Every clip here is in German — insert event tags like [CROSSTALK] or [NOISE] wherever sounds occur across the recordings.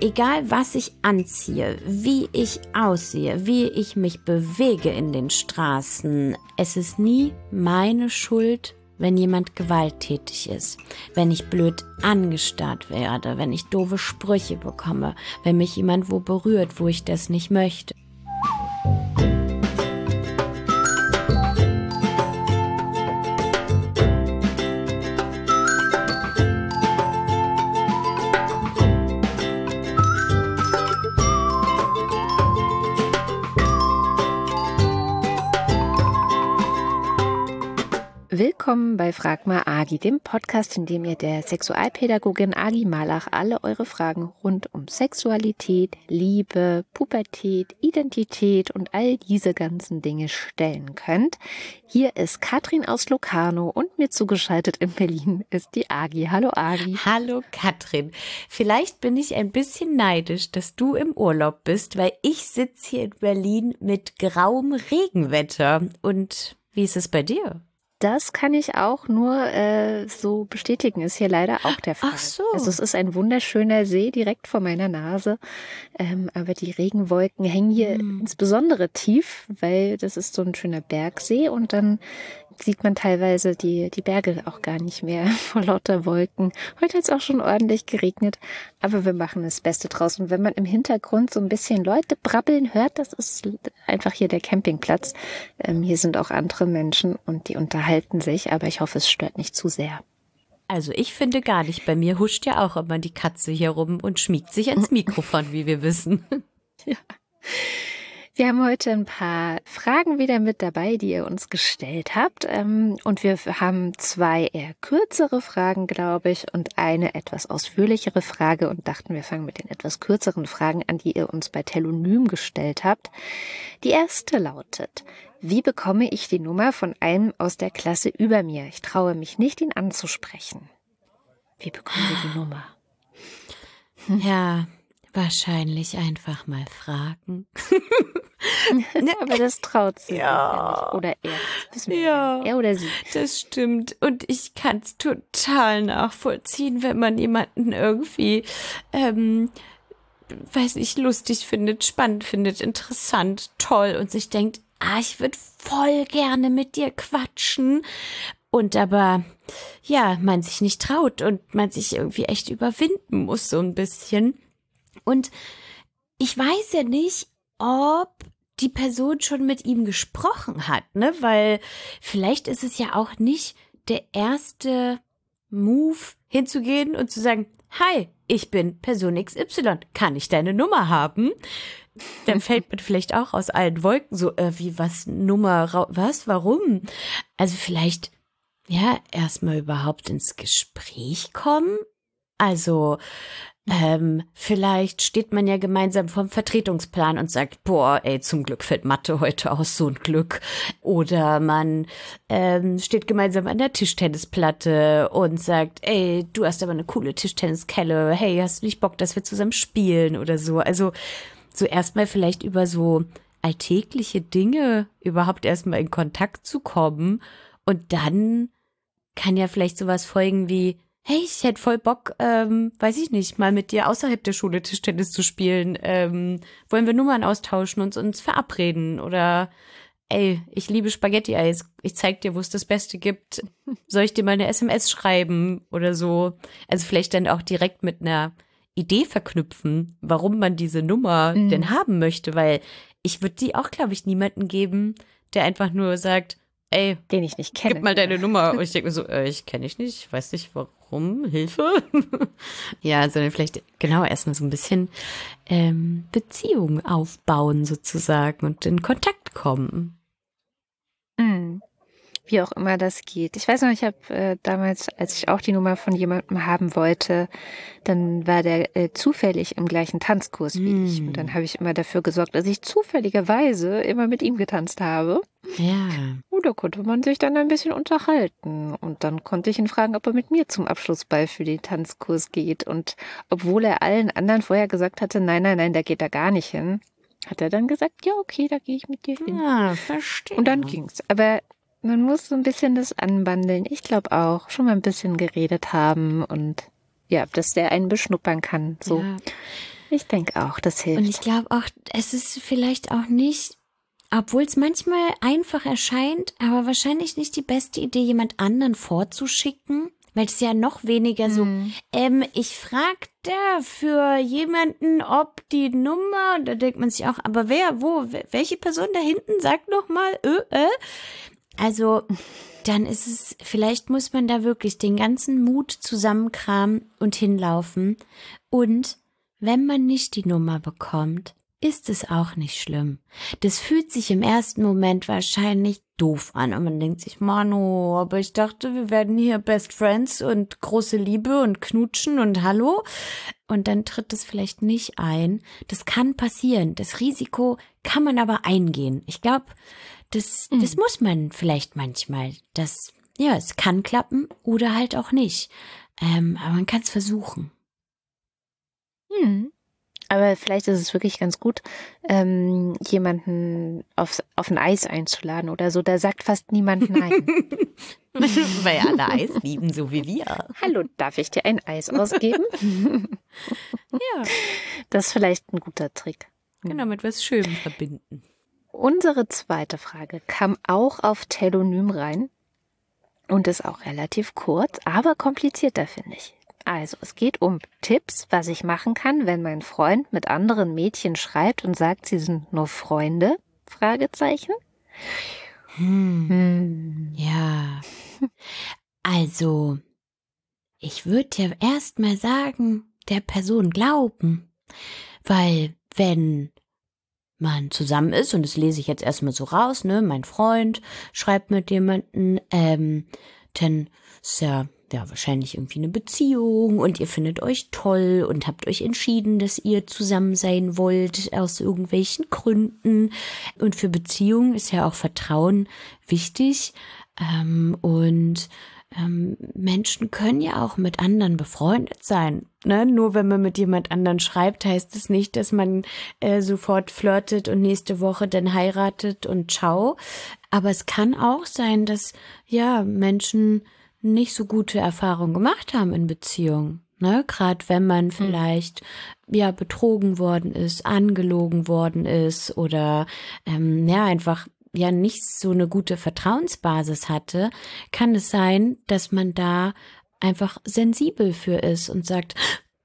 egal was ich anziehe, wie ich aussehe, wie ich mich bewege in den Straßen, es ist nie meine Schuld, wenn jemand gewalttätig ist, wenn ich blöd angestarrt werde, wenn ich doofe Sprüche bekomme, wenn mich jemand wo berührt, wo ich das nicht möchte. Bei Frag mal Agi, dem Podcast, in dem ihr der Sexualpädagogin Agi Malach alle eure Fragen rund um Sexualität, Liebe, Pubertät, Identität und all diese ganzen Dinge stellen könnt. Hier ist Katrin aus Locarno und mir zugeschaltet in Berlin ist die Agi. Hallo Agi. Hallo Katrin. Vielleicht bin ich ein bisschen neidisch, dass du im Urlaub bist, weil ich sitze hier in Berlin mit grauem Regenwetter. Und wie ist es bei dir? Das kann ich auch nur äh, so bestätigen, ist hier leider auch der Fall. Ach so. Also es ist ein wunderschöner See direkt vor meiner Nase, ähm, aber die Regenwolken hängen hier hm. insbesondere tief, weil das ist so ein schöner Bergsee und dann sieht man teilweise die, die Berge auch gar nicht mehr [LAUGHS] vor lauter Wolken. Heute hat es auch schon ordentlich geregnet, aber wir machen das Beste draus. Und wenn man im Hintergrund so ein bisschen Leute brabbeln hört, das ist einfach hier der Campingplatz. Ähm, hier sind auch andere Menschen und die unterhalten sich, aber ich hoffe, es stört nicht zu sehr. Also ich finde gar nicht. Bei mir huscht ja auch immer die Katze hier rum und schmiegt sich ans [LAUGHS] Mikrofon, wie wir wissen. Ja. Wir haben heute ein paar Fragen wieder mit dabei, die ihr uns gestellt habt. Ähm, und wir haben zwei eher kürzere Fragen, glaube ich, und eine etwas ausführlichere Frage und dachten, wir fangen mit den etwas kürzeren Fragen an, die ihr uns bei Telonym gestellt habt. Die erste lautet, wie bekomme ich die Nummer von einem aus der Klasse über mir? Ich traue mich nicht, ihn anzusprechen. Wie bekommen wir die [SIGHS] Nummer? Ja, wahrscheinlich einfach mal fragen. [LAUGHS] [LAUGHS] Ne, aber das traut sie. Ja. Oder er. Das ja. Er oder sie. Das stimmt. Und ich kann es total nachvollziehen, wenn man jemanden irgendwie, ähm, weiß ich, lustig findet, spannend findet, interessant, toll und sich denkt, ah, ich würde voll gerne mit dir quatschen. Und aber, ja, man sich nicht traut und man sich irgendwie echt überwinden muss, so ein bisschen. Und ich weiß ja nicht, ob die Person schon mit ihm gesprochen hat, ne? Weil vielleicht ist es ja auch nicht der erste Move hinzugehen und zu sagen, hi, ich bin Person XY, kann ich deine Nummer haben? Dann [LAUGHS] fällt man vielleicht auch aus allen Wolken so, äh, wie was, Nummer, was, warum? Also vielleicht, ja, erstmal überhaupt ins Gespräch kommen. Also, ähm, vielleicht steht man ja gemeinsam vom Vertretungsplan und sagt, boah, ey, zum Glück fällt Mathe heute aus, so ein Glück. Oder man ähm, steht gemeinsam an der Tischtennisplatte und sagt, ey, du hast aber eine coole Tischtenniskelle, hey, hast du nicht Bock, dass wir zusammen spielen oder so. Also so erstmal vielleicht über so alltägliche Dinge überhaupt erstmal in Kontakt zu kommen und dann kann ja vielleicht sowas folgen wie, hey, ich hätte voll Bock, ähm, weiß ich nicht, mal mit dir außerhalb der Schule Tischtennis zu spielen. Ähm, wollen wir Nummern austauschen und uns verabreden? Oder ey, ich liebe Spaghetti-Eis. Ich zeig dir, wo es das Beste gibt. Soll ich dir mal eine SMS schreiben oder so? Also vielleicht dann auch direkt mit einer Idee verknüpfen, warum man diese Nummer mhm. denn haben möchte, weil ich würde die auch, glaube ich, niemanden geben, der einfach nur sagt, ey, den ich nicht kenne. Gib mal deine Nummer. Und ich denke mir so, äh, ich kenne dich nicht, weiß nicht warum, Hilfe. [LAUGHS] ja, sondern vielleicht genau erstmal so ein bisschen ähm, Beziehung aufbauen sozusagen und in Kontakt kommen. Mhm wie auch immer das geht. Ich weiß noch, ich habe äh, damals, als ich auch die Nummer von jemandem haben wollte, dann war der äh, zufällig im gleichen Tanzkurs wie mm. ich. Und dann habe ich immer dafür gesorgt, dass ich zufälligerweise immer mit ihm getanzt habe. Ja. Und da konnte man sich dann ein bisschen unterhalten. Und dann konnte ich ihn fragen, ob er mit mir zum Abschlussball für den Tanzkurs geht. Und obwohl er allen anderen vorher gesagt hatte, nein, nein, nein, da geht er gar nicht hin, hat er dann gesagt, ja, okay, da gehe ich mit dir hin. Ja, verstehe. Und dann ging's. Aber man muss so ein bisschen das anbandeln. Ich glaube auch, schon mal ein bisschen geredet haben und ja, dass der einen beschnuppern kann. So. Ja. Ich denke auch, das hilft. Und ich glaube auch, es ist vielleicht auch nicht, obwohl es manchmal einfach erscheint, aber wahrscheinlich nicht die beste Idee, jemand anderen vorzuschicken. Weil es ja noch weniger so, Mhm. ähm, ich fragte für jemanden, ob die Nummer, und da denkt man sich auch, aber wer, wo, wel- welche Person da hinten sagt noch mal, äh, äh. Also, dann ist es, vielleicht muss man da wirklich den ganzen Mut zusammenkramen und hinlaufen. Und wenn man nicht die Nummer bekommt, ist es auch nicht schlimm. Das fühlt sich im ersten Moment wahrscheinlich doof an und man denkt sich, Mano, aber ich dachte, wir werden hier Best Friends und große Liebe und knutschen und hallo. Und dann tritt es vielleicht nicht ein. Das kann passieren. Das Risiko kann man aber eingehen. Ich glaube, das, das muss man vielleicht manchmal. Das, ja, es kann klappen oder halt auch nicht. Ähm, aber man kann es versuchen. Hm. Aber vielleicht ist es wirklich ganz gut, ähm, jemanden aufs, auf ein Eis einzuladen oder so. Da sagt fast niemand nein. [LAUGHS] Weil alle Eis lieben, so wie wir. Hallo, darf ich dir ein Eis ausgeben? [LAUGHS] Ja, Das ist vielleicht ein guter Trick. genau, mit was Schönem verbinden. Unsere zweite Frage kam auch auf Telonym rein und ist auch relativ kurz, aber komplizierter, finde ich. Also, es geht um Tipps, was ich machen kann, wenn mein Freund mit anderen Mädchen schreibt und sagt, sie sind nur Freunde? Fragezeichen. Hm. Hm. Ja. Also, ich würde ja erst mal sagen, der Person glauben. Weil, wenn man zusammen ist, und das lese ich jetzt erstmal so raus, ne, mein Freund schreibt mit jemandem, ähm, dann ist ja, ja wahrscheinlich irgendwie eine Beziehung und ihr findet euch toll und habt euch entschieden, dass ihr zusammen sein wollt aus irgendwelchen Gründen. Und für Beziehungen ist ja auch Vertrauen wichtig. Ähm, und ähm, Menschen können ja auch mit anderen befreundet sein. Ne? Nur wenn man mit jemand anderen schreibt, heißt es nicht, dass man äh, sofort flirtet und nächste Woche dann heiratet und ciao. Aber es kann auch sein, dass ja Menschen nicht so gute Erfahrungen gemacht haben in Beziehungen. Ne, gerade wenn man vielleicht ja betrogen worden ist, angelogen worden ist oder ähm, ja einfach ja nicht so eine gute Vertrauensbasis hatte, kann es sein, dass man da einfach sensibel für ist und sagt,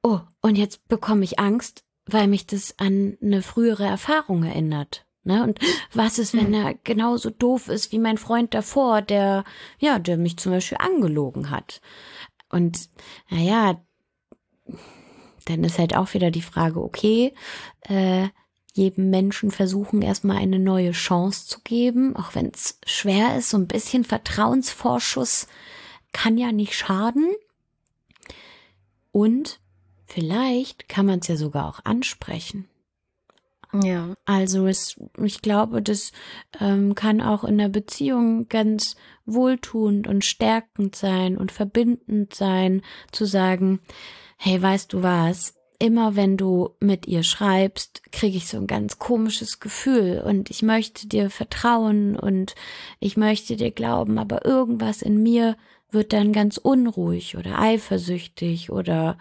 oh, und jetzt bekomme ich Angst, weil mich das an eine frühere Erfahrung erinnert. Ne? Und was ist, wenn er genauso doof ist wie mein Freund davor, der, ja, der mich zum Beispiel angelogen hat? Und naja, dann ist halt auch wieder die Frage, okay, äh, jedem Menschen versuchen, erstmal eine neue Chance zu geben, auch wenn es schwer ist, so ein bisschen Vertrauensvorschuss kann ja nicht schaden. Und vielleicht kann man es ja sogar auch ansprechen. Ja. Also es, ich glaube, das ähm, kann auch in der Beziehung ganz wohltuend und stärkend sein und verbindend sein, zu sagen, hey, weißt du was? Immer wenn du mit ihr schreibst, kriege ich so ein ganz komisches Gefühl und ich möchte dir vertrauen und ich möchte dir glauben, aber irgendwas in mir wird dann ganz unruhig oder eifersüchtig oder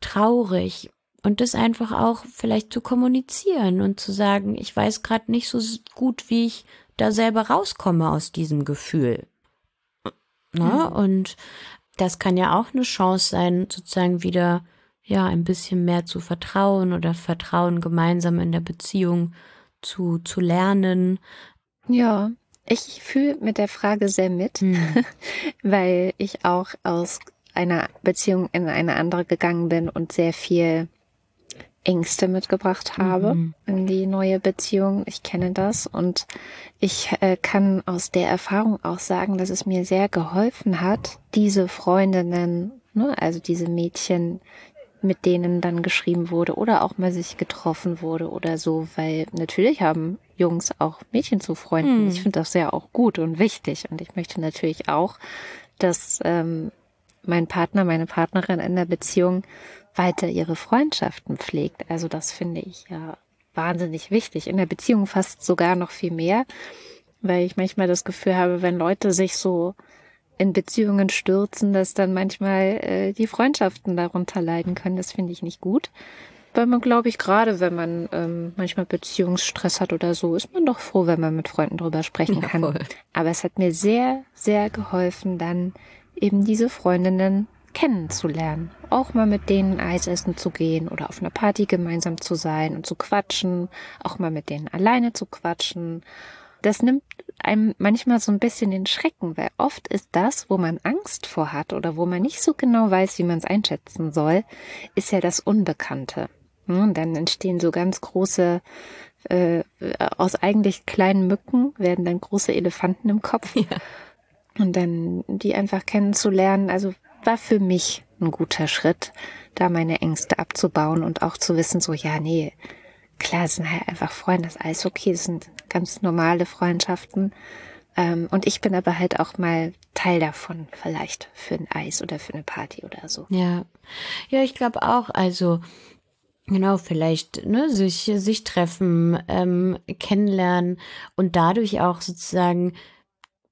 traurig und das einfach auch vielleicht zu kommunizieren und zu sagen, ich weiß gerade nicht so gut, wie ich da selber rauskomme aus diesem Gefühl. Ne? Mhm. Und das kann ja auch eine Chance sein, sozusagen wieder ja ein bisschen mehr zu vertrauen oder Vertrauen gemeinsam in der Beziehung zu, zu lernen. Ja. Ich fühle mit der Frage sehr mit, Hm. [LAUGHS] weil ich auch aus einer Beziehung in eine andere gegangen bin und sehr viel Ängste mitgebracht habe Mhm. in die neue Beziehung. Ich kenne das und ich äh, kann aus der Erfahrung auch sagen, dass es mir sehr geholfen hat, diese Freundinnen, ne, also diese Mädchen, mit denen dann geschrieben wurde oder auch mal sich getroffen wurde oder so, weil natürlich haben Jungs auch Mädchen zu Freunden. Hm. Ich finde das ja auch gut und wichtig und ich möchte natürlich auch, dass ähm, mein Partner, meine Partnerin in der Beziehung weiter ihre Freundschaften pflegt. Also das finde ich ja wahnsinnig wichtig. In der Beziehung fast sogar noch viel mehr, weil ich manchmal das Gefühl habe, wenn Leute sich so in Beziehungen stürzen, dass dann manchmal äh, die Freundschaften darunter leiden können. Das finde ich nicht gut. weil man, glaube ich, gerade wenn man ähm, manchmal Beziehungsstress hat oder so, ist man doch froh, wenn man mit Freunden drüber sprechen ja, kann. Voll. Aber es hat mir sehr, sehr geholfen, dann eben diese Freundinnen kennenzulernen. Auch mal mit denen Eis essen zu gehen oder auf einer Party gemeinsam zu sein und zu quatschen. Auch mal mit denen alleine zu quatschen. Das nimmt einem manchmal so ein bisschen den Schrecken, weil oft ist das, wo man Angst vor hat oder wo man nicht so genau weiß, wie man es einschätzen soll, ist ja das Unbekannte. Und hm, dann entstehen so ganz große, äh, aus eigentlich kleinen Mücken werden dann große Elefanten im Kopf. Ja. Und dann die einfach kennenzulernen, also war für mich ein guter Schritt, da meine Ängste abzubauen und auch zu wissen, so, ja, nee, klar, es sind halt einfach Freunde, das ist alles okay, es sind ganz normale Freundschaften. Ähm, und ich bin aber halt auch mal Teil davon, vielleicht für ein Eis oder für eine Party oder so. Ja, ja, ich glaube auch. Also Genau, vielleicht ne, sich, sich treffen, ähm, kennenlernen und dadurch auch sozusagen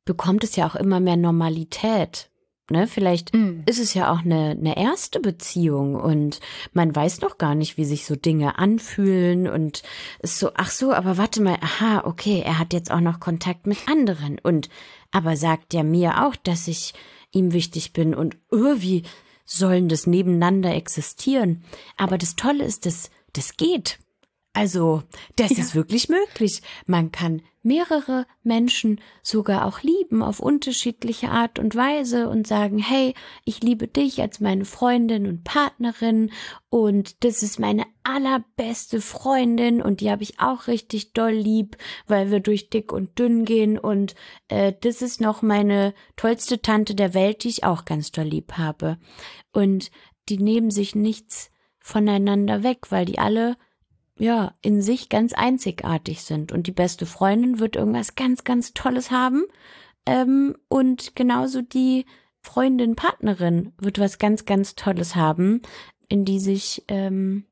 bekommt es ja auch immer mehr Normalität. Ne, vielleicht mm. ist es ja auch eine, eine erste Beziehung und man weiß noch gar nicht, wie sich so Dinge anfühlen und ist so, ach so, aber warte mal, aha, okay, er hat jetzt auch noch Kontakt mit anderen und aber sagt ja mir auch, dass ich ihm wichtig bin und irgendwie sollen das nebeneinander existieren. Aber das Tolle ist, dass das geht. Also, das ja. ist wirklich möglich. Man kann mehrere Menschen sogar auch lieben auf unterschiedliche Art und Weise und sagen, hey, ich liebe dich als meine Freundin und Partnerin und das ist meine allerbeste Freundin und die habe ich auch richtig doll lieb, weil wir durch dick und dünn gehen und äh, das ist noch meine tollste Tante der Welt, die ich auch ganz doll lieb habe. Und die nehmen sich nichts voneinander weg, weil die alle ja, in sich ganz einzigartig sind. Und die beste Freundin wird irgendwas ganz, ganz Tolles haben. Ähm, und genauso die Freundin, Partnerin wird was ganz, ganz Tolles haben, in die sich, ähm,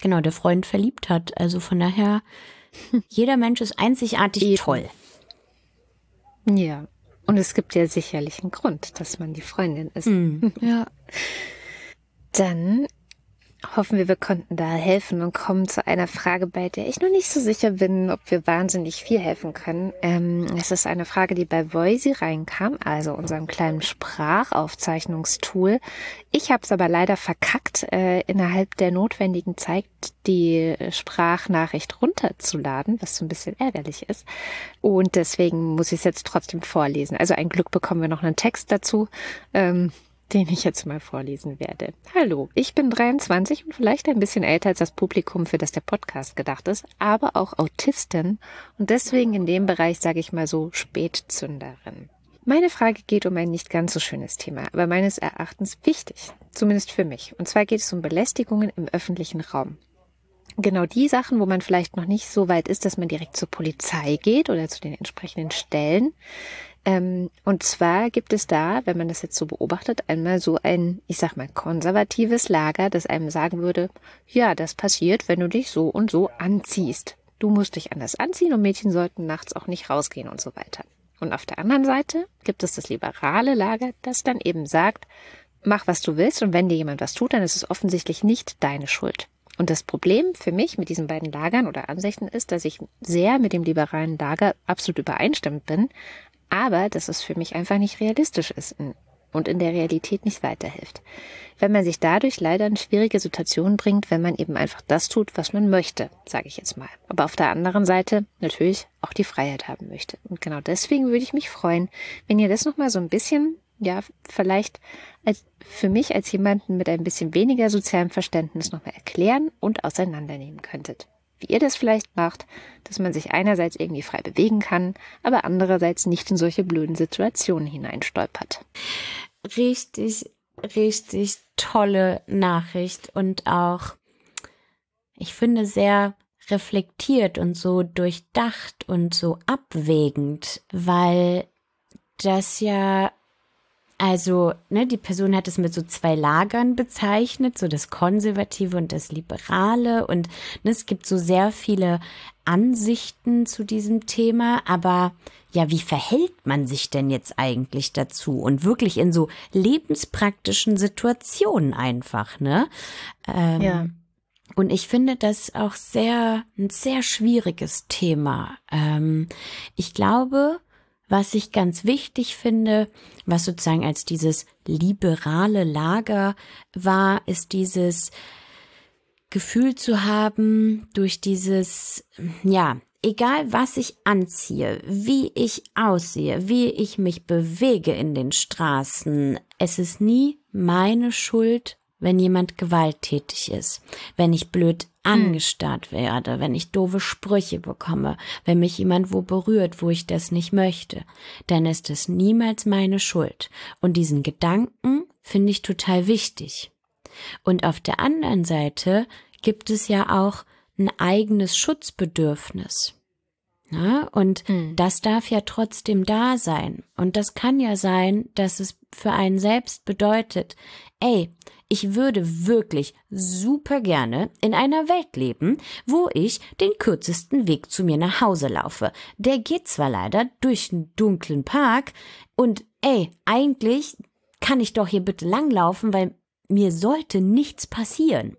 genau, der Freund verliebt hat. Also von daher, [LAUGHS] jeder Mensch ist einzigartig Eben. toll. Ja. Und es gibt ja sicherlich einen Grund, dass man die Freundin ist. Mm, [LAUGHS] ja. Dann hoffen wir, wir konnten da helfen und kommen zu einer Frage, bei der ich noch nicht so sicher bin, ob wir wahnsinnig viel helfen können. Ähm, es ist eine Frage, die bei Voisey reinkam, also unserem kleinen Sprachaufzeichnungstool. Ich habe es aber leider verkackt, äh, innerhalb der notwendigen Zeit die Sprachnachricht runterzuladen, was so ein bisschen ärgerlich ist. Und deswegen muss ich es jetzt trotzdem vorlesen. Also ein Glück bekommen wir noch einen Text dazu. Ähm, den ich jetzt mal vorlesen werde. Hallo, ich bin 23 und vielleicht ein bisschen älter als das Publikum, für das der Podcast gedacht ist, aber auch Autistin und deswegen in dem Bereich, sage ich mal so, Spätzünderin. Meine Frage geht um ein nicht ganz so schönes Thema, aber meines Erachtens wichtig, zumindest für mich. Und zwar geht es um Belästigungen im öffentlichen Raum. Genau die Sachen, wo man vielleicht noch nicht so weit ist, dass man direkt zur Polizei geht oder zu den entsprechenden Stellen, ähm, und zwar gibt es da, wenn man das jetzt so beobachtet, einmal so ein, ich sag mal, konservatives Lager, das einem sagen würde, ja, das passiert, wenn du dich so und so anziehst. Du musst dich anders anziehen und Mädchen sollten nachts auch nicht rausgehen und so weiter. Und auf der anderen Seite gibt es das liberale Lager, das dann eben sagt, mach was du willst und wenn dir jemand was tut, dann ist es offensichtlich nicht deine Schuld. Und das Problem für mich mit diesen beiden Lagern oder Ansichten ist, dass ich sehr mit dem liberalen Lager absolut übereinstimmend bin, aber dass es für mich einfach nicht realistisch ist und in der Realität nicht weiterhilft. Wenn man sich dadurch leider in schwierige Situationen bringt, wenn man eben einfach das tut, was man möchte, sage ich jetzt mal. Aber auf der anderen Seite natürlich auch die Freiheit haben möchte. Und genau deswegen würde ich mich freuen, wenn ihr das nochmal so ein bisschen, ja, vielleicht als, für mich als jemanden mit ein bisschen weniger sozialem Verständnis nochmal erklären und auseinandernehmen könntet wie ihr das vielleicht macht, dass man sich einerseits irgendwie frei bewegen kann, aber andererseits nicht in solche blöden Situationen hineinstolpert. Richtig, richtig tolle Nachricht und auch, ich finde, sehr reflektiert und so durchdacht und so abwägend, weil das ja also, ne, die Person hat es mit so zwei Lagern bezeichnet, so das Konservative und das Liberale. Und ne, es gibt so sehr viele Ansichten zu diesem Thema. Aber ja, wie verhält man sich denn jetzt eigentlich dazu? Und wirklich in so lebenspraktischen Situationen einfach, ne? Ähm, ja. und ich finde das auch sehr, ein sehr schwieriges Thema. Ähm, ich glaube, was ich ganz wichtig finde, was sozusagen als dieses liberale Lager war, ist dieses Gefühl zu haben, durch dieses, ja, egal was ich anziehe, wie ich aussehe, wie ich mich bewege in den Straßen, es ist nie meine Schuld, wenn jemand gewalttätig ist, wenn ich blöd. Angestarrt werde, wenn ich doofe Sprüche bekomme, wenn mich jemand wo berührt, wo ich das nicht möchte, dann ist es niemals meine Schuld. Und diesen Gedanken finde ich total wichtig. Und auf der anderen Seite gibt es ja auch ein eigenes Schutzbedürfnis. Ja, und mhm. das darf ja trotzdem da sein. Und das kann ja sein, dass es für einen selbst bedeutet, ey, ich würde wirklich super gerne in einer Welt leben, wo ich den kürzesten Weg zu mir nach Hause laufe. Der geht zwar leider durch einen dunklen Park und ey, eigentlich kann ich doch hier bitte langlaufen, weil mir sollte nichts passieren.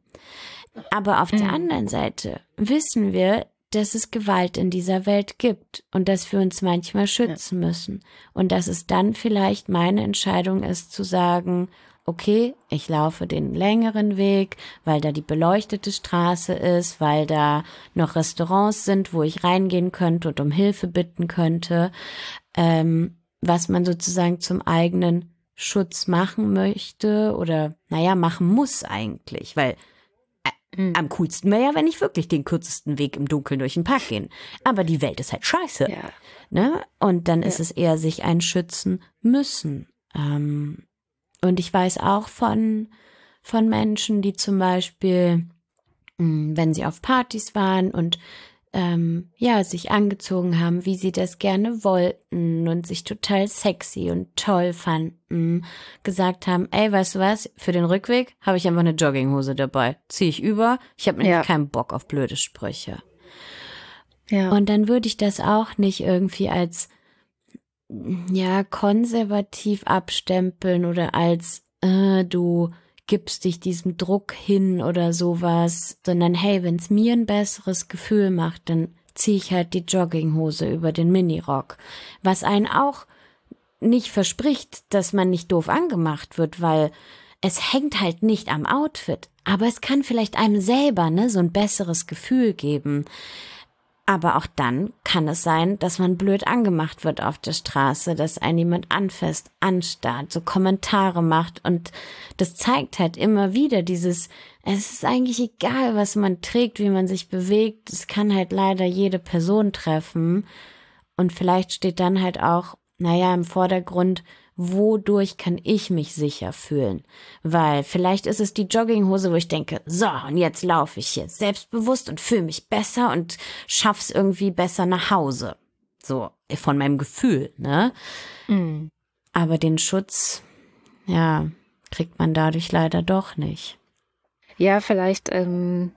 Aber auf mhm. der anderen Seite wissen wir, dass es Gewalt in dieser Welt gibt und dass wir uns manchmal schützen müssen und dass es dann vielleicht meine Entscheidung ist zu sagen, okay, ich laufe den längeren Weg, weil da die beleuchtete Straße ist, weil da noch Restaurants sind, wo ich reingehen könnte und um Hilfe bitten könnte, ähm, was man sozusagen zum eigenen Schutz machen möchte oder naja, machen muss eigentlich, weil Mhm. Am coolsten wäre ja, wenn ich wirklich den kürzesten Weg im Dunkeln durch den Park gehen. Aber die Welt ist halt scheiße. Ja. Ne? Und dann ja. ist es eher sich einschützen müssen. Ähm, und ich weiß auch von, von Menschen, die zum Beispiel, hm, wenn sie auf Partys waren und ähm, ja, sich angezogen haben, wie sie das gerne wollten und sich total sexy und toll fanden, gesagt haben, ey, weißt du was, für den Rückweg habe ich einfach eine Jogginghose dabei. Ziehe ich über, ich habe ja. keinen Bock auf blöde Sprüche. Ja. Und dann würde ich das auch nicht irgendwie als ja, konservativ abstempeln oder als äh, du gibst dich diesem Druck hin oder sowas, sondern hey, wenn es mir ein besseres Gefühl macht, dann ziehe ich halt die Jogginghose über den Minirock. Was einen auch nicht verspricht, dass man nicht doof angemacht wird, weil es hängt halt nicht am Outfit, aber es kann vielleicht einem selber ne so ein besseres Gefühl geben. Aber auch dann kann es sein, dass man blöd angemacht wird auf der Straße, dass ein jemand anfasst, anstarrt, so Kommentare macht. Und das zeigt halt immer wieder dieses, es ist eigentlich egal, was man trägt, wie man sich bewegt. Es kann halt leider jede Person treffen. Und vielleicht steht dann halt auch, naja, im Vordergrund, wodurch kann ich mich sicher fühlen? Weil vielleicht ist es die Jogginghose, wo ich denke, so, und jetzt laufe ich hier selbstbewusst und fühle mich besser und schaff's irgendwie besser nach Hause. So, von meinem Gefühl, ne? Mhm. Aber den Schutz, ja, kriegt man dadurch leider doch nicht. Ja, vielleicht, ähm,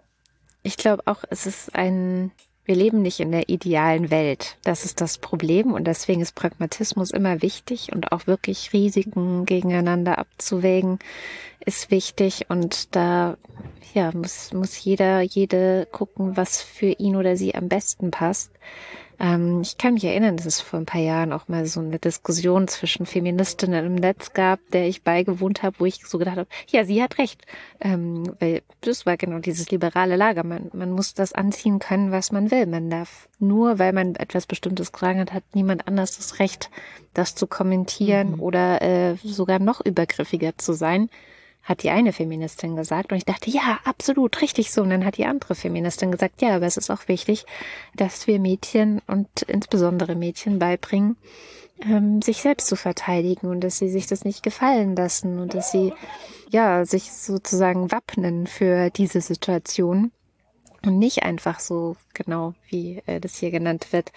ich glaube auch, es ist ein wir leben nicht in der idealen Welt. Das ist das Problem und deswegen ist Pragmatismus immer wichtig und auch wirklich Risiken gegeneinander abzuwägen ist wichtig und da ja muss muss jeder jede gucken, was für ihn oder sie am besten passt. Ähm, ich kann mich erinnern, dass es vor ein paar Jahren auch mal so eine Diskussion zwischen Feministinnen im Netz gab, der ich beigewohnt habe, wo ich so gedacht habe, ja, sie hat recht. Ähm, weil das war genau dieses liberale Lager. Man, man muss das anziehen können, was man will. Man darf nur, weil man etwas Bestimmtes gesagt hat, hat niemand anders das Recht, das zu kommentieren mhm. oder äh, sogar noch übergriffiger zu sein hat die eine Feministin gesagt. Und ich dachte, ja, absolut, richtig so. Und dann hat die andere Feministin gesagt, ja, aber es ist auch wichtig, dass wir Mädchen und insbesondere Mädchen beibringen, ähm, sich selbst zu verteidigen und dass sie sich das nicht gefallen lassen und dass sie, ja, sich sozusagen wappnen für diese Situation und nicht einfach so, genau wie äh, das hier genannt wird,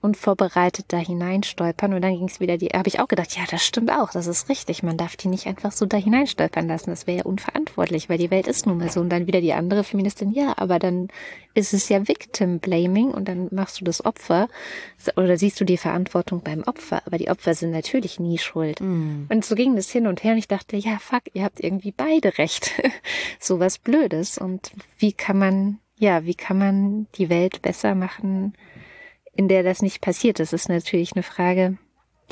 unvorbereitet da hineinstolpern und dann ging es wieder die, habe ich auch gedacht, ja, das stimmt auch, das ist richtig. Man darf die nicht einfach so da hineinstolpern lassen. Das wäre ja unverantwortlich, weil die Welt ist nun mal so. Und dann wieder die andere Feministin, ja, aber dann ist es ja Victim Blaming und dann machst du das Opfer oder siehst du die Verantwortung beim Opfer. Aber die Opfer sind natürlich nie schuld. Mm. Und so ging das hin und her und ich dachte, ja, fuck, ihr habt irgendwie beide recht. [LAUGHS] so was Blödes. Und wie kann man, ja, wie kann man die Welt besser machen? In der das nicht passiert. Das ist natürlich eine Frage,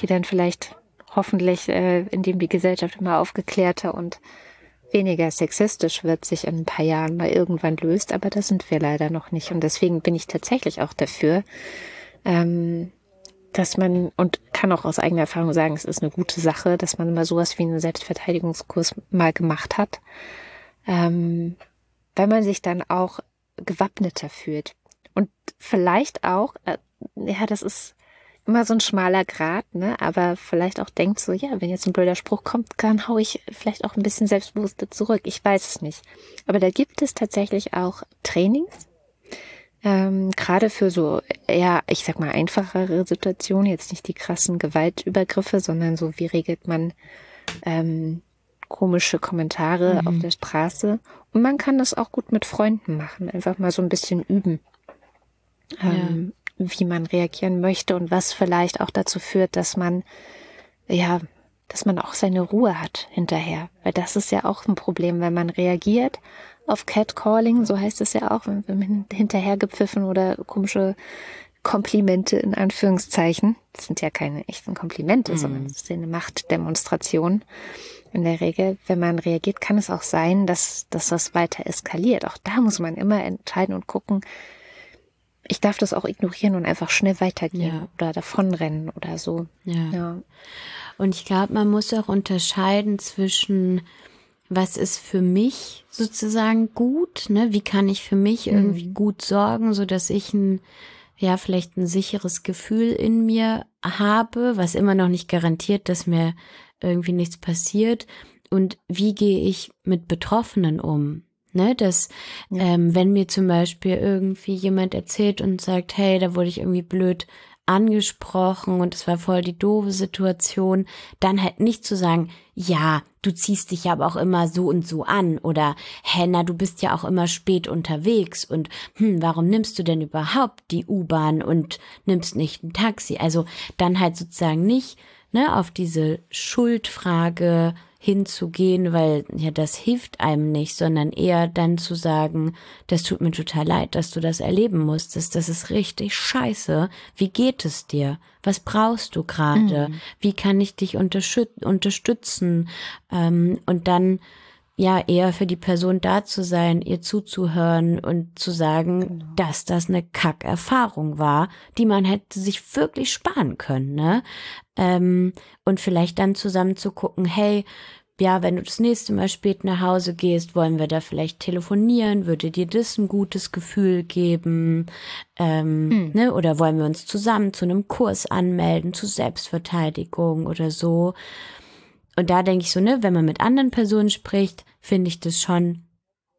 die dann vielleicht hoffentlich, äh, indem die Gesellschaft immer aufgeklärter und weniger sexistisch wird, sich in ein paar Jahren mal irgendwann löst. Aber da sind wir leider noch nicht. Und deswegen bin ich tatsächlich auch dafür, ähm, dass man, und kann auch aus eigener Erfahrung sagen, es ist eine gute Sache, dass man mal sowas wie einen Selbstverteidigungskurs mal gemacht hat, ähm, weil man sich dann auch gewappneter fühlt. Und vielleicht auch, äh, ja, das ist immer so ein schmaler Grat, ne? Aber vielleicht auch denkt so, ja, wenn jetzt ein blöder Spruch kommt, dann hau ich vielleicht auch ein bisschen selbstbewusster zurück. Ich weiß es nicht. Aber da gibt es tatsächlich auch Trainings, ähm, gerade für so eher, ich sag mal, einfachere Situationen, jetzt nicht die krassen Gewaltübergriffe, sondern so, wie regelt man ähm, komische Kommentare mhm. auf der Straße. Und man kann das auch gut mit Freunden machen, einfach mal so ein bisschen üben. Ähm, wie man reagieren möchte und was vielleicht auch dazu führt, dass man, ja, dass man auch seine Ruhe hat hinterher. Weil das ist ja auch ein Problem, wenn man reagiert auf Catcalling, so heißt es ja auch, wenn man hinterher gepfiffen oder komische Komplimente in Anführungszeichen. Das sind ja keine echten Komplimente, mhm. sondern es ist eine Machtdemonstration. In der Regel, wenn man reagiert, kann es auch sein, dass, dass das weiter eskaliert. Auch da muss man immer entscheiden und gucken, ich darf das auch ignorieren und einfach schnell weitergehen ja. oder davonrennen oder so. Ja. ja. Und ich glaube, man muss auch unterscheiden zwischen, was ist für mich sozusagen gut, ne? Wie kann ich für mich mhm. irgendwie gut sorgen, so dass ich ein, ja, vielleicht ein sicheres Gefühl in mir habe, was immer noch nicht garantiert, dass mir irgendwie nichts passiert. Und wie gehe ich mit Betroffenen um? Ne, dass ja. ähm, wenn mir zum Beispiel irgendwie jemand erzählt und sagt, hey, da wurde ich irgendwie blöd angesprochen und es war voll die doofe Situation, dann halt nicht zu sagen, ja, du ziehst dich ja aber auch immer so und so an oder Henna, du bist ja auch immer spät unterwegs und hm, warum nimmst du denn überhaupt die U-Bahn und nimmst nicht ein Taxi? Also dann halt sozusagen nicht ne, auf diese Schuldfrage hinzugehen, weil ja das hilft einem nicht, sondern eher dann zu sagen, das tut mir total leid, dass du das erleben musstest, das ist richtig scheiße. Wie geht es dir? Was brauchst du gerade? Mhm. Wie kann ich dich unterstützen? Ähm, und dann ja eher für die Person da zu sein, ihr zuzuhören und zu sagen, genau. dass das eine Kackerfahrung war, die man hätte sich wirklich sparen können, ne? Ähm, und vielleicht dann zusammen zu gucken, hey, ja, wenn du das nächste Mal spät nach Hause gehst, wollen wir da vielleicht telefonieren? Würde dir das ein gutes Gefühl geben? Ähm, hm. ne? Oder wollen wir uns zusammen zu einem Kurs anmelden, zu Selbstverteidigung oder so? Und da denke ich so, ne, wenn man mit anderen Personen spricht, finde ich das schon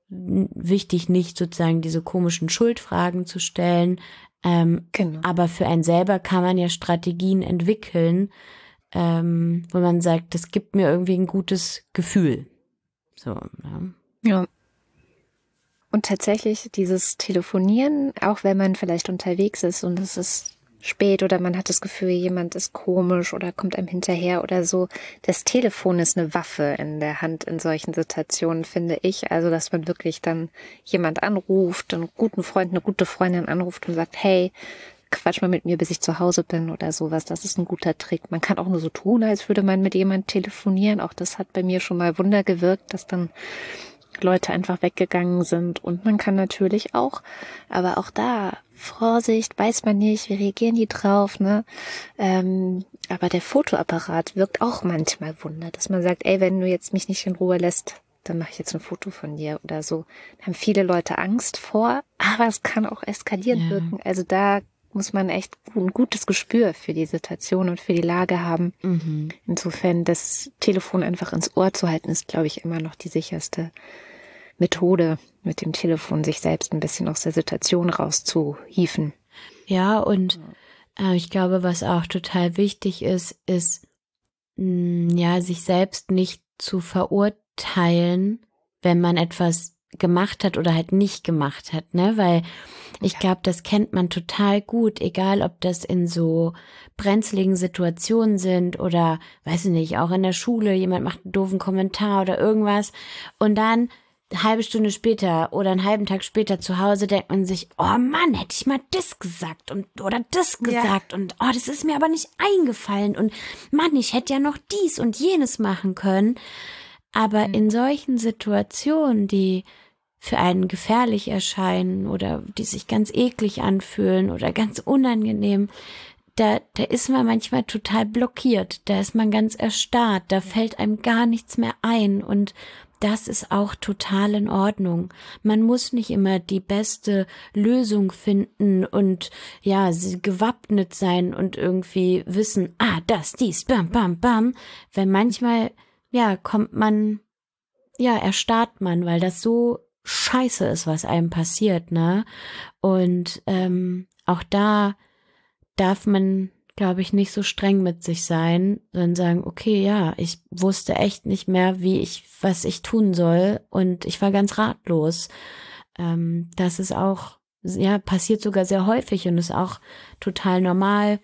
wichtig, nicht sozusagen diese komischen Schuldfragen zu stellen. Ähm, genau. Aber für einen selber kann man ja Strategien entwickeln, ähm, wo man sagt, das gibt mir irgendwie ein gutes Gefühl. So, ja. ja. Und tatsächlich dieses Telefonieren, auch wenn man vielleicht unterwegs ist und es ist spät oder man hat das Gefühl, jemand ist komisch oder kommt einem hinterher oder so. Das Telefon ist eine Waffe in der Hand in solchen Situationen, finde ich. Also, dass man wirklich dann jemand anruft, einen guten Freund, eine gute Freundin anruft und sagt, hey, quatsch mal mit mir, bis ich zu Hause bin oder sowas. Das ist ein guter Trick. Man kann auch nur so tun, als würde man mit jemand telefonieren. Auch das hat bei mir schon mal Wunder gewirkt, dass dann Leute einfach weggegangen sind. Und man kann natürlich auch, aber auch da, Vorsicht, weiß man nicht, wie reagieren die drauf, ne? Ähm, aber der Fotoapparat wirkt auch manchmal Wunder, dass man sagt, ey, wenn du jetzt mich nicht in Ruhe lässt, dann mache ich jetzt ein Foto von dir oder so. Da haben viele Leute Angst vor, aber es kann auch eskaliert ja. wirken. Also da muss man echt ein gutes Gespür für die Situation und für die Lage haben. Mhm. Insofern das Telefon einfach ins Ohr zu halten, ist, glaube ich, immer noch die sicherste Methode, mit dem Telefon sich selbst ein bisschen aus der Situation rauszuhieven. Ja, und Äh, ich glaube, was auch total wichtig ist, ist, mh, mm, ja, sich selbst nicht zu verurteilen, wenn man etwas gemacht hat oder halt nicht gemacht hat, ne? Weil ich glaube, das kennt man total gut, egal ob das in so brenzligen Situationen sind oder, weiß ich nicht, auch in der Schule, jemand macht einen doofen Kommentar oder irgendwas und dann eine halbe Stunde später oder einen halben Tag später zu Hause denkt man sich, oh Mann, hätte ich mal das gesagt und oder das gesagt ja. und oh, das ist mir aber nicht eingefallen und Mann, ich hätte ja noch dies und jenes machen können. Aber mhm. in solchen Situationen, die für einen gefährlich erscheinen oder die sich ganz eklig anfühlen oder ganz unangenehm, da, da ist man manchmal total blockiert, da ist man ganz erstarrt, da fällt einem gar nichts mehr ein und das ist auch total in Ordnung. Man muss nicht immer die beste Lösung finden und ja, gewappnet sein und irgendwie wissen, ah, das, dies, bam, bam, bam. Wenn manchmal, ja, kommt man, ja, erstarrt man, weil das so scheiße ist, was einem passiert, ne? Und ähm, auch da darf man glaube ich, nicht so streng mit sich sein, sondern sagen, okay, ja, ich wusste echt nicht mehr, wie ich, was ich tun soll und ich war ganz ratlos. Ähm, das ist auch, ja, passiert sogar sehr häufig und ist auch total normal.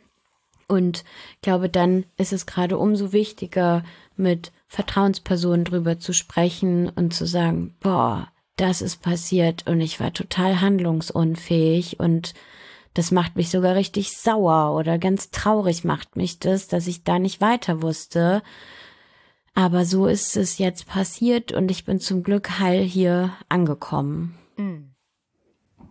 Und ich glaube, dann ist es gerade umso wichtiger, mit Vertrauenspersonen drüber zu sprechen und zu sagen, boah, das ist passiert und ich war total handlungsunfähig und das macht mich sogar richtig sauer oder ganz traurig macht mich das, dass ich da nicht weiter wusste. Aber so ist es jetzt passiert und ich bin zum Glück heil hier angekommen. Mhm.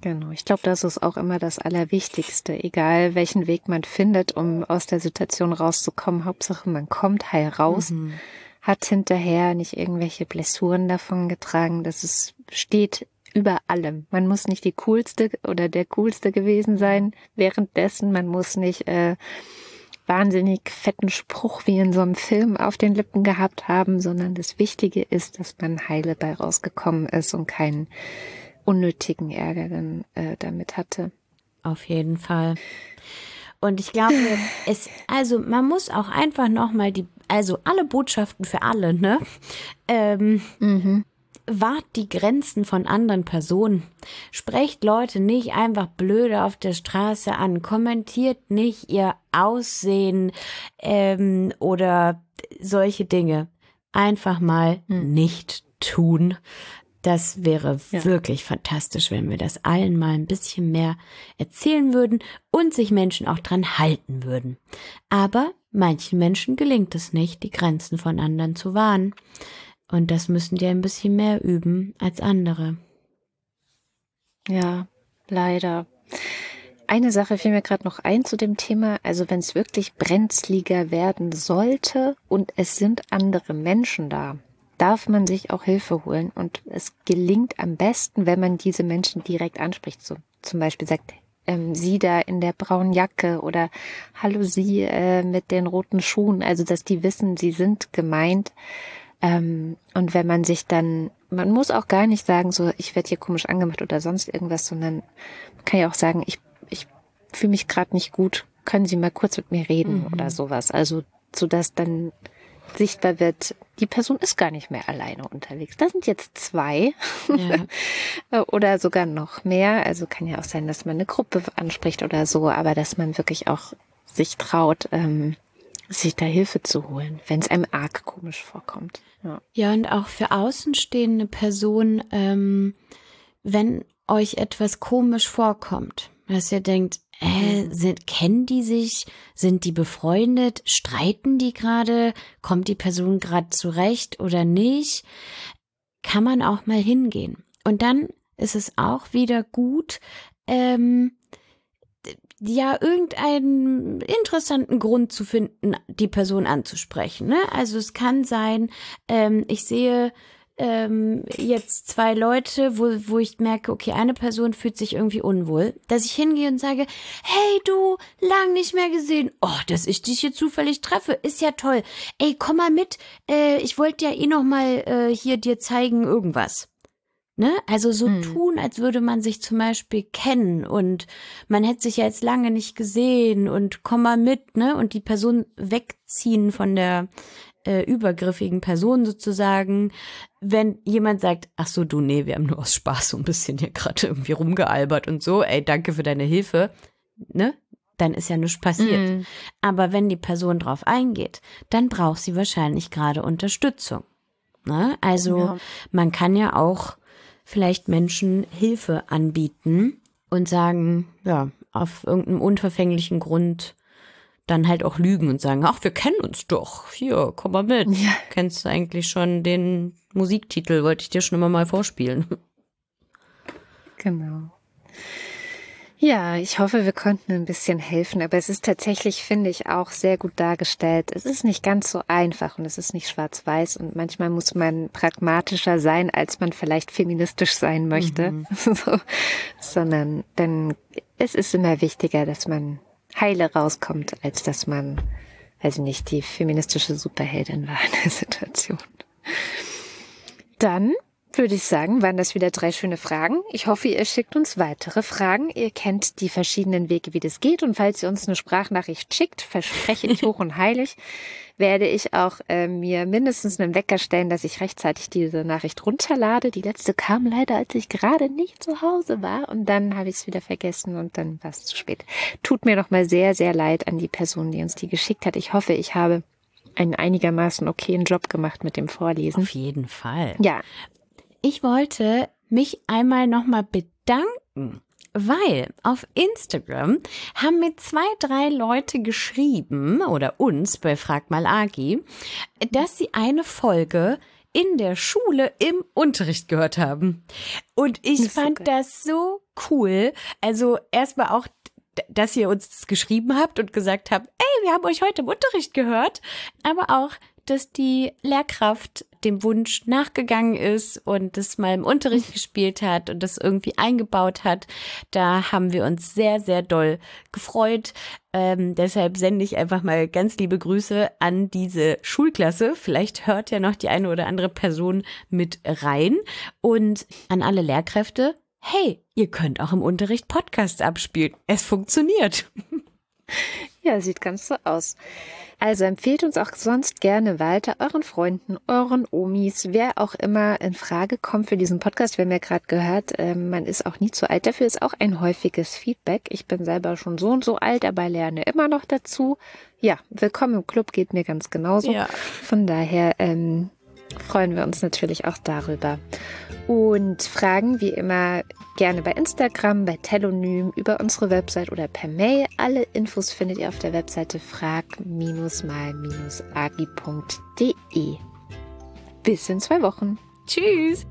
Genau, ich glaube, das ist auch immer das Allerwichtigste, egal welchen Weg man findet, um aus der Situation rauszukommen. Hauptsache, man kommt heil raus, mhm. Hat hinterher nicht irgendwelche Blessuren davon getragen, dass es steht über allem. Man muss nicht die coolste oder der coolste gewesen sein währenddessen. Man muss nicht äh, wahnsinnig fetten Spruch wie in so einem Film auf den Lippen gehabt haben, sondern das Wichtige ist, dass man heile bei rausgekommen ist und keinen unnötigen Ärger dann äh, damit hatte. Auf jeden Fall. Und ich glaube, es, also man muss auch einfach nochmal die, also alle Botschaften für alle, ne? Ähm, mhm wahrt die Grenzen von anderen Personen. Sprecht Leute nicht einfach blöde auf der Straße an. Kommentiert nicht ihr Aussehen ähm, oder solche Dinge. Einfach mal hm. nicht tun. Das wäre ja. wirklich fantastisch, wenn wir das allen mal ein bisschen mehr erzählen würden und sich Menschen auch dran halten würden. Aber manchen Menschen gelingt es nicht, die Grenzen von anderen zu wahren. Und das müssen die ein bisschen mehr üben als andere. Ja, leider. Eine Sache fiel mir gerade noch ein zu dem Thema. Also wenn es wirklich brenzliger werden sollte und es sind andere Menschen da, darf man sich auch Hilfe holen. Und es gelingt am besten, wenn man diese Menschen direkt anspricht. So, zum Beispiel sagt, ähm, Sie da in der braunen Jacke oder Hallo Sie äh, mit den roten Schuhen. Also dass die wissen, sie sind gemeint ähm, und wenn man sich dann, man muss auch gar nicht sagen, so ich werde hier komisch angemacht oder sonst irgendwas, sondern man kann ja auch sagen, ich, ich fühle mich gerade nicht gut, können Sie mal kurz mit mir reden mhm. oder sowas. Also so dass dann sichtbar wird, die Person ist gar nicht mehr alleine unterwegs. Da sind jetzt zwei ja. [LAUGHS] oder sogar noch mehr. Also kann ja auch sein, dass man eine Gruppe anspricht oder so, aber dass man wirklich auch sich traut, ähm, sich da Hilfe zu holen, wenn es einem arg komisch vorkommt. Ja, ja und auch für außenstehende Personen, ähm, wenn euch etwas komisch vorkommt, dass ihr denkt, äh, sind, kennen die sich? Sind die befreundet? Streiten die gerade? Kommt die Person gerade zurecht oder nicht? Kann man auch mal hingehen. Und dann ist es auch wieder gut, ähm, ja irgendeinen interessanten Grund zu finden, die Person anzusprechen. Ne? Also es kann sein, ähm, ich sehe ähm, jetzt zwei Leute, wo, wo ich merke, okay, eine Person fühlt sich irgendwie unwohl, dass ich hingehe und sage, hey du, lang nicht mehr gesehen. Oh, dass ich dich hier zufällig treffe, ist ja toll. Ey, komm mal mit. Äh, ich wollte ja eh noch mal äh, hier dir zeigen irgendwas. Ne? Also so hm. tun, als würde man sich zum Beispiel kennen und man hätte sich ja jetzt lange nicht gesehen und komm mal mit, ne? Und die Person wegziehen von der äh, übergriffigen Person sozusagen, wenn jemand sagt, ach so, du, nee, wir haben nur aus Spaß so ein bisschen hier gerade irgendwie rumgealbert und so, ey, danke für deine Hilfe, ne? Dann ist ja nichts passiert. Mm. Aber wenn die Person drauf eingeht, dann braucht sie wahrscheinlich gerade Unterstützung. Ne? Also ja. man kann ja auch vielleicht Menschen Hilfe anbieten und sagen, ja, auf irgendeinem unverfänglichen Grund dann halt auch lügen und sagen, ach, wir kennen uns doch. Hier, komm mal mit. Ja. Kennst du eigentlich schon den Musiktitel? Wollte ich dir schon immer mal vorspielen. Genau. Ja, ich hoffe, wir konnten ein bisschen helfen, aber es ist tatsächlich, finde ich, auch sehr gut dargestellt. Es ist nicht ganz so einfach und es ist nicht schwarz-weiß und manchmal muss man pragmatischer sein, als man vielleicht feministisch sein möchte, mhm. [LAUGHS] so, sondern denn es ist immer wichtiger, dass man heile rauskommt, als dass man, weiß ich nicht, die feministische Superheldin war in der Situation. Dann würde ich sagen, waren das wieder drei schöne Fragen. Ich hoffe, ihr schickt uns weitere Fragen. Ihr kennt die verschiedenen Wege, wie das geht. Und falls ihr uns eine Sprachnachricht schickt, verspreche ich hoch und [LAUGHS] heilig, werde ich auch äh, mir mindestens einen Wecker stellen, dass ich rechtzeitig diese Nachricht runterlade. Die letzte kam leider, als ich gerade nicht zu Hause war. Und dann habe ich es wieder vergessen und dann war es zu spät. Tut mir nochmal sehr, sehr leid an die Person, die uns die geschickt hat. Ich hoffe, ich habe einen einigermaßen okayen Job gemacht mit dem Vorlesen. Auf jeden Fall. Ja, ich wollte mich einmal nochmal bedanken, weil auf Instagram haben mir zwei, drei Leute geschrieben oder uns bei Frag mal Agi, dass sie eine Folge in der Schule im Unterricht gehört haben. Und ich fand so das so cool. Also erstmal auch dass ihr uns geschrieben habt und gesagt habt, ey, wir haben euch heute im Unterricht gehört, aber auch, dass die Lehrkraft dem Wunsch nachgegangen ist und das mal im Unterricht gespielt hat und das irgendwie eingebaut hat. Da haben wir uns sehr, sehr doll gefreut. Ähm, deshalb sende ich einfach mal ganz liebe Grüße an diese Schulklasse. Vielleicht hört ja noch die eine oder andere Person mit rein. Und an alle Lehrkräfte, hey, ihr könnt auch im Unterricht Podcasts abspielen. Es funktioniert. [LAUGHS] Ja, sieht ganz so aus. Also empfehlt uns auch sonst gerne weiter euren Freunden, euren Omis, wer auch immer in Frage kommt für diesen Podcast. Wir haben ja gerade gehört, äh, man ist auch nie zu alt dafür, ist auch ein häufiges Feedback. Ich bin selber schon so und so alt, aber lerne immer noch dazu. Ja, willkommen im Club geht mir ganz genauso. Ja. Von daher ähm, freuen wir uns natürlich auch darüber. Und Fragen wie immer gerne bei Instagram, bei Telonym, über unsere Website oder per Mail. Alle Infos findet ihr auf der Webseite frag-mal-agi.de. Bis in zwei Wochen. Tschüss!